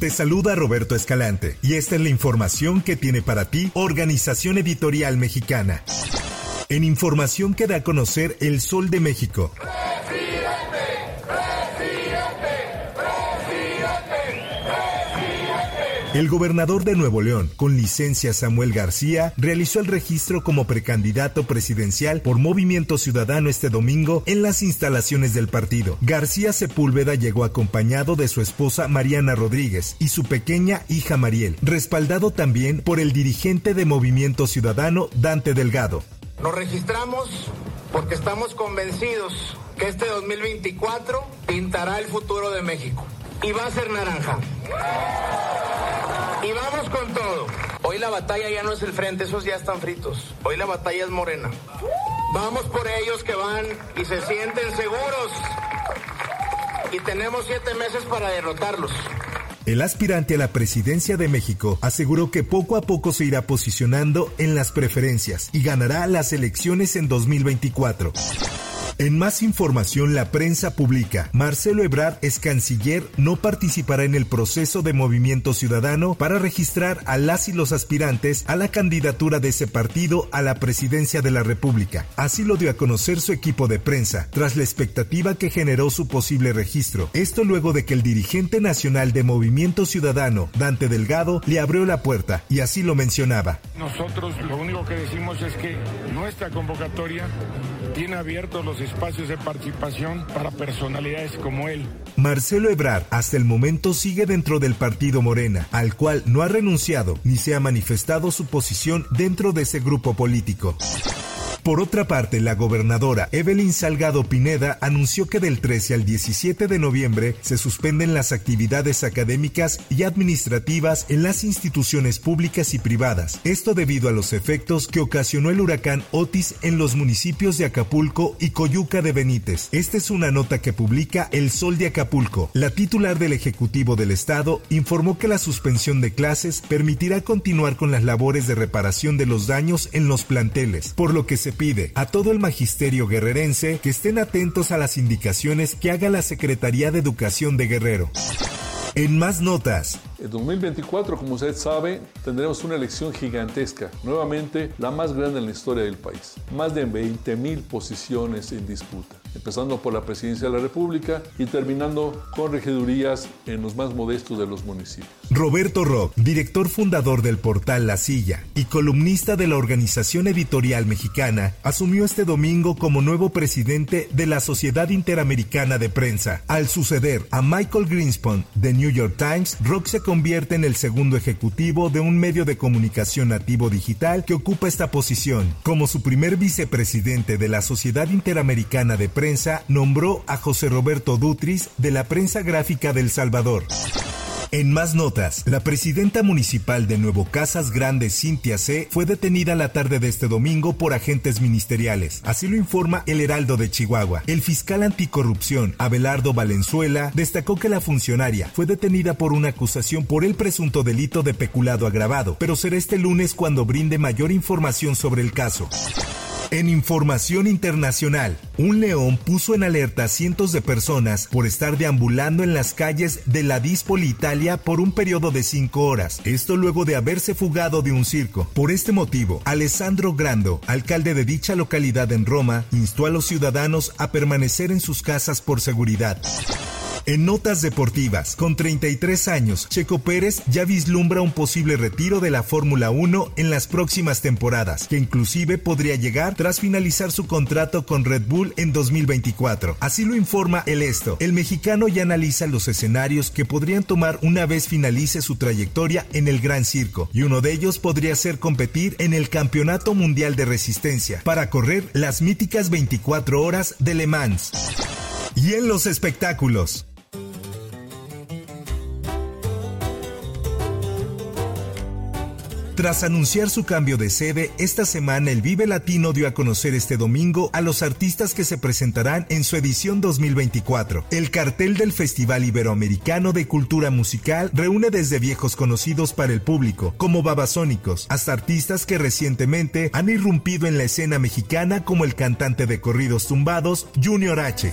Te saluda Roberto Escalante y esta es la información que tiene para ti Organización Editorial Mexicana. En información que da a conocer El Sol de México. El gobernador de Nuevo León, con licencia Samuel García, realizó el registro como precandidato presidencial por Movimiento Ciudadano este domingo en las instalaciones del partido. García Sepúlveda llegó acompañado de su esposa Mariana Rodríguez y su pequeña hija Mariel, respaldado también por el dirigente de Movimiento Ciudadano, Dante Delgado. Nos registramos porque estamos convencidos que este 2024 pintará el futuro de México y va a ser naranja. Y vamos con todo. Hoy la batalla ya no es el frente, esos ya están fritos. Hoy la batalla es morena. Vamos por ellos que van y se sienten seguros. Y tenemos siete meses para derrotarlos. El aspirante a la presidencia de México aseguró que poco a poco se irá posicionando en las preferencias y ganará las elecciones en 2024. En más información, la prensa publica, Marcelo Ebrard, es canciller, no participará en el proceso de movimiento ciudadano para registrar a las y los aspirantes a la candidatura de ese partido a la presidencia de la República. Así lo dio a conocer su equipo de prensa, tras la expectativa que generó su posible registro. Esto luego de que el dirigente nacional de Movimiento Ciudadano, Dante Delgado, le abrió la puerta y así lo mencionaba. Nosotros lo único que decimos es que nuestra convocatoria tiene abiertos los espacios de participación para personalidades como él. Marcelo Ebrard hasta el momento sigue dentro del partido Morena, al cual no ha renunciado ni se ha manifestado su posición dentro de ese grupo político. Por otra parte, la gobernadora Evelyn Salgado Pineda anunció que del 13 al 17 de noviembre se suspenden las actividades académicas y administrativas en las instituciones públicas y privadas. Esto debido a los efectos que ocasionó el huracán Otis en los municipios de Acapulco y Coyuca de Benítez. Esta es una nota que publica El Sol de Acapulco. La titular del Ejecutivo del Estado informó que la suspensión de clases permitirá continuar con las labores de reparación de los daños en los planteles, por lo que se pide a todo el magisterio guerrerense que estén atentos a las indicaciones que haga la Secretaría de Educación de Guerrero. En más notas, en 2024, como usted sabe, tendremos una elección gigantesca, nuevamente la más grande en la historia del país. Más de 20 mil posiciones en disputa, empezando por la presidencia de la República y terminando con regidurías en los más modestos de los municipios. Roberto Rock, director fundador del portal La Silla y columnista de la Organización Editorial Mexicana, asumió este domingo como nuevo presidente de la Sociedad Interamericana de Prensa. Al suceder a Michael Greenspan de New York Times, Rock se convierte en el segundo ejecutivo de un medio de comunicación nativo digital que ocupa esta posición. Como su primer vicepresidente de la Sociedad Interamericana de Prensa, nombró a José Roberto Dutris de la prensa gráfica del Salvador. En más notas, la presidenta municipal de Nuevo Casas Grande, Cintia C., fue detenida la tarde de este domingo por agentes ministeriales. Así lo informa el Heraldo de Chihuahua. El fiscal anticorrupción, Abelardo Valenzuela, destacó que la funcionaria fue detenida por una acusación por el presunto delito de peculado agravado, pero será este lunes cuando brinde mayor información sobre el caso. En información internacional, un león puso en alerta a cientos de personas por estar deambulando en las calles de la Dispoli, Italia, por un periodo de cinco horas. Esto luego de haberse fugado de un circo. Por este motivo, Alessandro Grando, alcalde de dicha localidad en Roma, instó a los ciudadanos a permanecer en sus casas por seguridad. En notas deportivas, con 33 años, Checo Pérez ya vislumbra un posible retiro de la Fórmula 1 en las próximas temporadas, que inclusive podría llegar tras finalizar su contrato con Red Bull en 2024. Así lo informa El Esto. El mexicano ya analiza los escenarios que podrían tomar una vez finalice su trayectoria en el Gran Circo, y uno de ellos podría ser competir en el Campeonato Mundial de Resistencia para correr las míticas 24 horas de Le Mans. Y en los espectáculos. Tras anunciar su cambio de sede, esta semana el Vive Latino dio a conocer este domingo a los artistas que se presentarán en su edición 2024. El cartel del Festival Iberoamericano de Cultura Musical reúne desde viejos conocidos para el público, como Babasónicos, hasta artistas que recientemente han irrumpido en la escena mexicana como el cantante de corridos tumbados Junior H.